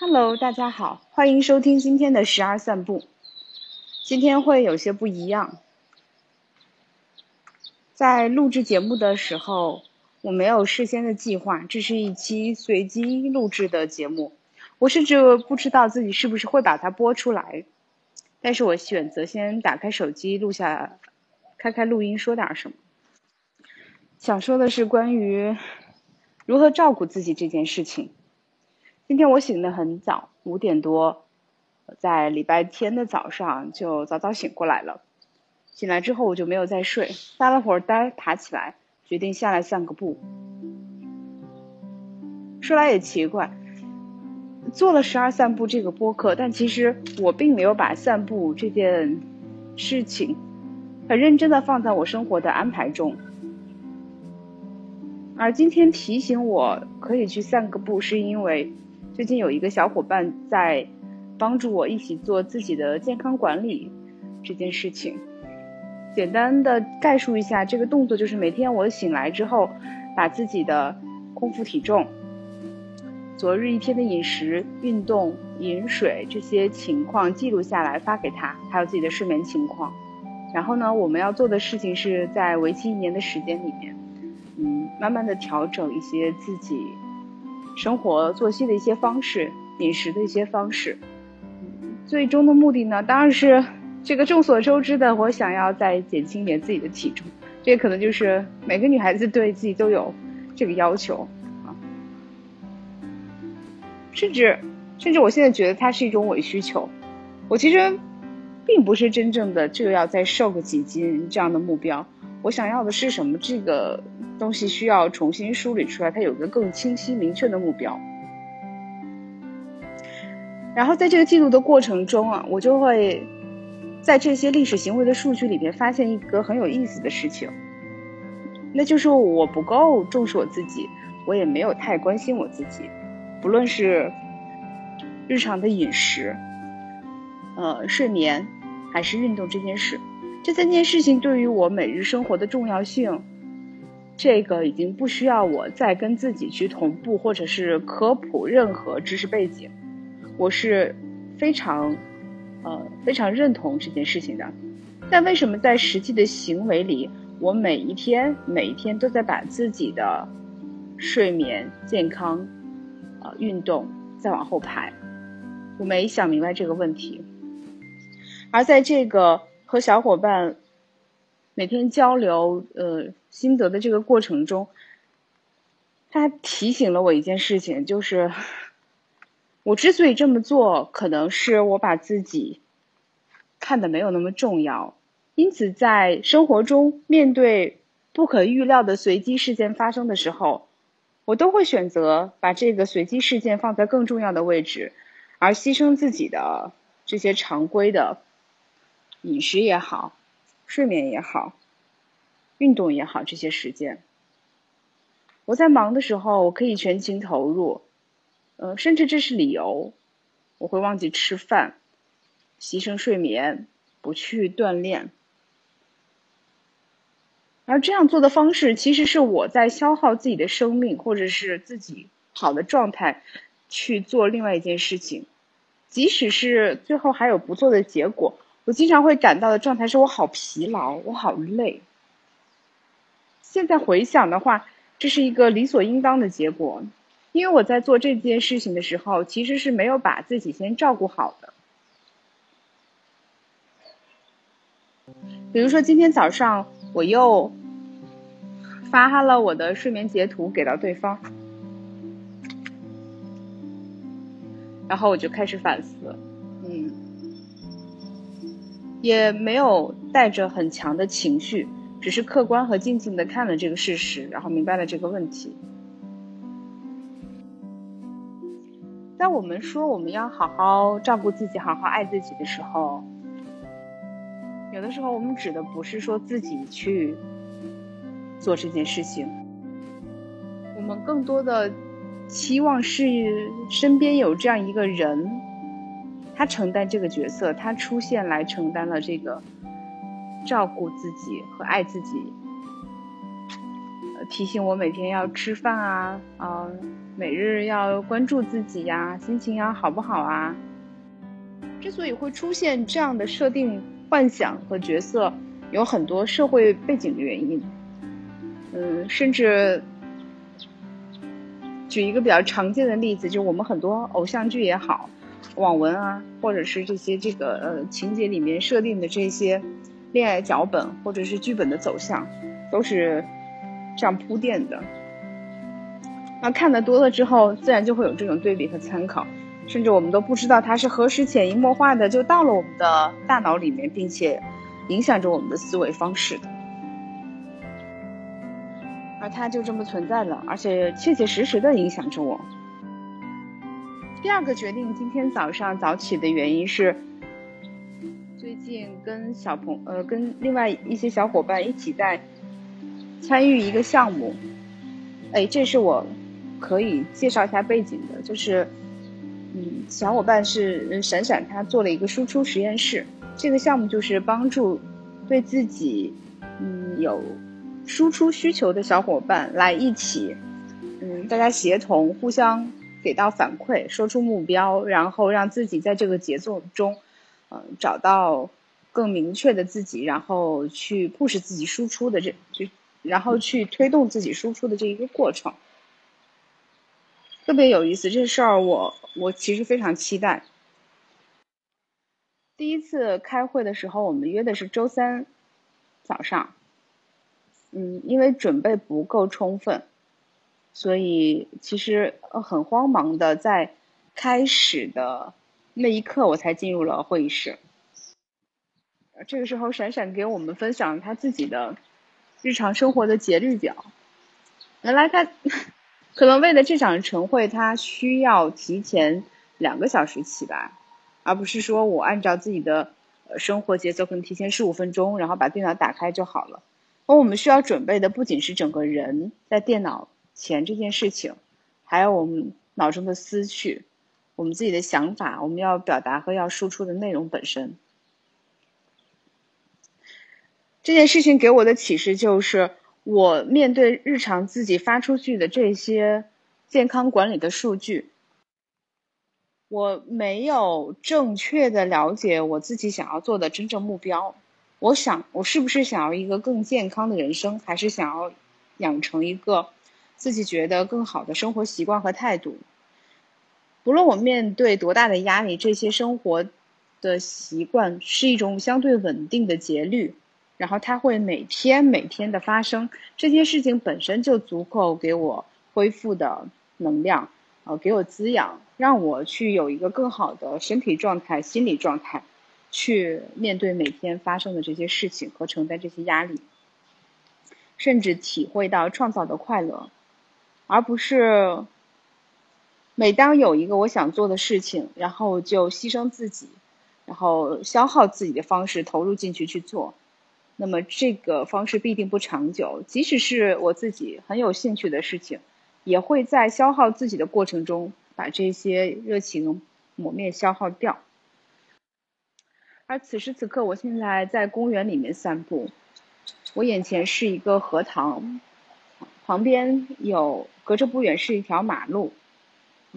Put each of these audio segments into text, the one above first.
Hello，大家好，欢迎收听今天的十二散步。今天会有些不一样，在录制节目的时候，我没有事先的计划，这是一期随机录制的节目，我甚至不知道自己是不是会把它播出来。但是我选择先打开手机录下，开开录音说点什么。想说的是关于如何照顾自己这件事情。今天我醒得很早，五点多，在礼拜天的早上就早早醒过来了。醒来之后我就没有再睡，发了会儿呆，爬起来决定下来散个步。说来也奇怪，做了十二散步这个播客，但其实我并没有把散步这件事情很认真的放在我生活的安排中。而今天提醒我可以去散个步，是因为。最近有一个小伙伴在帮助我一起做自己的健康管理这件事情。简单的概述一下，这个动作就是每天我醒来之后，把自己的空腹体重、昨日一天的饮食、运动、饮水这些情况记录下来发给他，还有自己的睡眠情况。然后呢，我们要做的事情是在为期一年的时间里面，嗯，慢慢的调整一些自己。生活作息的一些方式，饮食的一些方式，最终的目的呢，当然是这个众所周知的，我想要再减轻一点自己的体重。这可能就是每个女孩子对自己都有这个要求啊。甚至，甚至我现在觉得它是一种伪需求。我其实并不是真正的就要再瘦个几斤这样的目标。我想要的是什么？这个东西需要重新梳理出来，它有个更清晰明确的目标。然后在这个记录的过程中啊，我就会在这些历史行为的数据里边发现一个很有意思的事情，那就是我不够重视我自己，我也没有太关心我自己，不论是日常的饮食、呃睡眠，还是运动这件事。这三件事情对于我每日生活的重要性，这个已经不需要我再跟自己去同步或者是科普任何知识背景，我是非常，呃非常认同这件事情的。但为什么在实际的行为里，我每一天每一天都在把自己的睡眠、健康、呃运动再往后排？我没想明白这个问题，而在这个。和小伙伴每天交流呃心得的这个过程中，他提醒了我一件事情，就是我之所以这么做，可能是我把自己看的没有那么重要，因此在生活中面对不可预料的随机事件发生的时候，我都会选择把这个随机事件放在更重要的位置，而牺牲自己的这些常规的。饮食也好，睡眠也好，运动也好，这些时间，我在忙的时候，我可以全情投入，呃，甚至这是理由，我会忘记吃饭，牺牲睡眠，不去锻炼，而这样做的方式，其实是我在消耗自己的生命，或者是自己好的状态，去做另外一件事情，即使是最后还有不错的结果。我经常会感到的状态是我好疲劳，我好累。现在回想的话，这是一个理所应当的结果，因为我在做这件事情的时候，其实是没有把自己先照顾好的。比如说今天早上我又发了我的睡眠截图给到对方，然后我就开始反思，嗯。也没有带着很强的情绪，只是客观和静静的看了这个事实，然后明白了这个问题。当我们说我们要好好照顾自己、好好爱自己的时候，有的时候我们指的不是说自己去做这件事情，我们更多的期望是身边有这样一个人。他承担这个角色，他出现来承担了这个照顾自己和爱自己，提醒我每天要吃饭啊，啊，每日要关注自己呀，心情要好不好啊？之所以会出现这样的设定、幻想和角色，有很多社会背景的原因。嗯，甚至举一个比较常见的例子，就我们很多偶像剧也好，网文啊，或者是这些这个呃情节里面设定的这些恋爱脚本或者是剧本的走向，都是这样铺垫的。那看的多了之后，自然就会有这种对比和参考。甚至我们都不知道它是何时潜移默化的就到了我们的大脑里面，并且影响着我们的思维方式的，而它就这么存在了，而且切切实实的影响着我。第二个决定今天早上早起的原因是，最近跟小朋呃跟另外一些小伙伴一起在参与一个项目，哎，这是我可以介绍一下背景的，就是。嗯，小伙伴是闪闪，他做了一个输出实验室。这个项目就是帮助对自己嗯有输出需求的小伙伴来一起，嗯，大家协同，互相给到反馈，说出目标，然后让自己在这个节奏中，嗯，找到更明确的自己，然后去 push 自己输出的这这，然后去推动自己输出的这一个过程。特别有意思，这事儿我我其实非常期待。第一次开会的时候，我们约的是周三早上，嗯，因为准备不够充分，所以其实呃很慌忙的在开始的那一刻，我才进入了会议室。这个时候，闪闪给我们分享他自己的日常生活的节律表，原来他。可能为了这场晨会，他需要提前两个小时起来，而不是说我按照自己的呃生活节奏，可能提前十五分钟，然后把电脑打开就好了。而我们需要准备的不仅是整个人在电脑钱这件事情，还有我们脑中的思绪，我们自己的想法，我们要表达和要输出的内容本身。这件事情给我的启示就是。我面对日常自己发出去的这些健康管理的数据，我没有正确的了解我自己想要做的真正目标。我想，我是不是想要一个更健康的人生，还是想要养成一个自己觉得更好的生活习惯和态度？不论我面对多大的压力，这些生活的习惯是一种相对稳定的节律。然后它会每天每天的发生，这件事情本身就足够给我恢复的能量，呃，给我滋养，让我去有一个更好的身体状态、心理状态，去面对每天发生的这些事情和承担这些压力，甚至体会到创造的快乐，而不是每当有一个我想做的事情，然后就牺牲自己，然后消耗自己的方式投入进去去做。那么这个方式必定不长久，即使是我自己很有兴趣的事情，也会在消耗自己的过程中把这些热情磨灭、消耗掉。而此时此刻，我现在在公园里面散步，我眼前是一个荷塘，旁边有隔着不远是一条马路，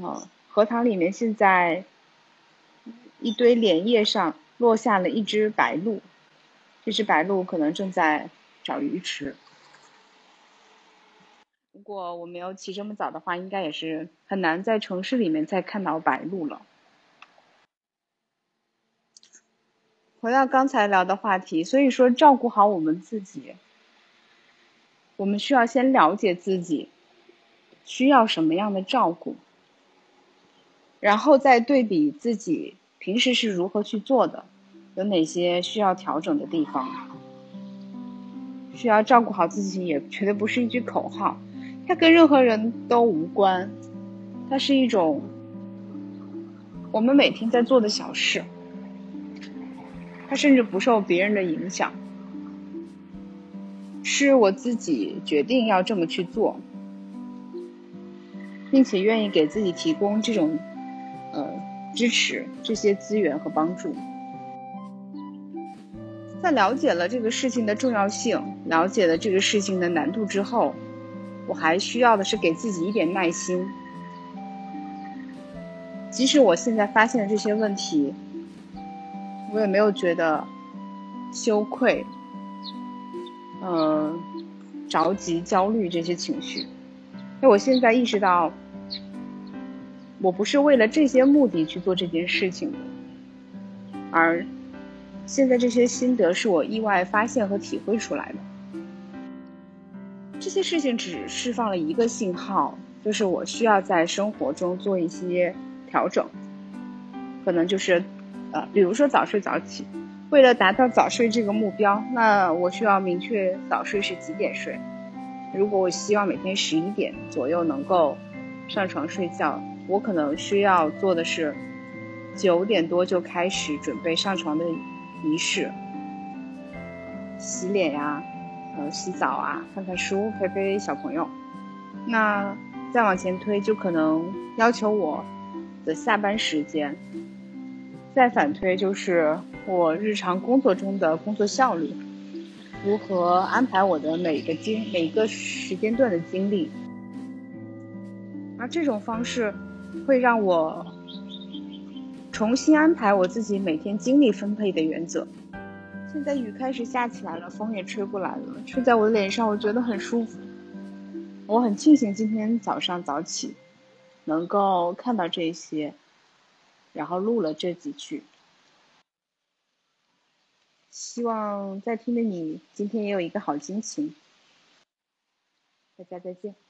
啊，荷塘里面现在一堆莲叶上落下了一只白鹭。这只白鹭可能正在找鱼吃。如果我没有起这么早的话，应该也是很难在城市里面再看到白鹭了。回到刚才聊的话题，所以说照顾好我们自己，我们需要先了解自己需要什么样的照顾，然后再对比自己平时是如何去做的。有哪些需要调整的地方？需要照顾好自己，也绝对不是一句口号，它跟任何人都无关，它是一种我们每天在做的小事，它甚至不受别人的影响，是我自己决定要这么去做，并且愿意给自己提供这种呃支持、这些资源和帮助。在了解了这个事情的重要性，了解了这个事情的难度之后，我还需要的是给自己一点耐心。即使我现在发现了这些问题，我也没有觉得羞愧、嗯着急、焦虑这些情绪。那我现在意识到，我不是为了这些目的去做这件事情的，而现在这些心得是我意外发现和体会出来的。这些事情只释放了一个信号，就是我需要在生活中做一些调整。可能就是，呃，比如说早睡早起。为了达到早睡这个目标，那我需要明确早睡是几点睡。如果我希望每天十一点左右能够上床睡觉，我可能需要做的是九点多就开始准备上床的仪式，洗脸呀。呃，洗澡啊，看看书，陪陪小朋友。那再往前推，就可能要求我的下班时间。再反推，就是我日常工作中的工作效率，如何安排我的每个精每个时间段的精力。而这种方式会让我重新安排我自己每天精力分配的原则。现在雨开始下起来了，风也吹过来了，吹在我的脸上，我觉得很舒服。我很庆幸今天早上早起，能够看到这些，然后录了这几句。希望在听的你今天也有一个好心情。大家再见。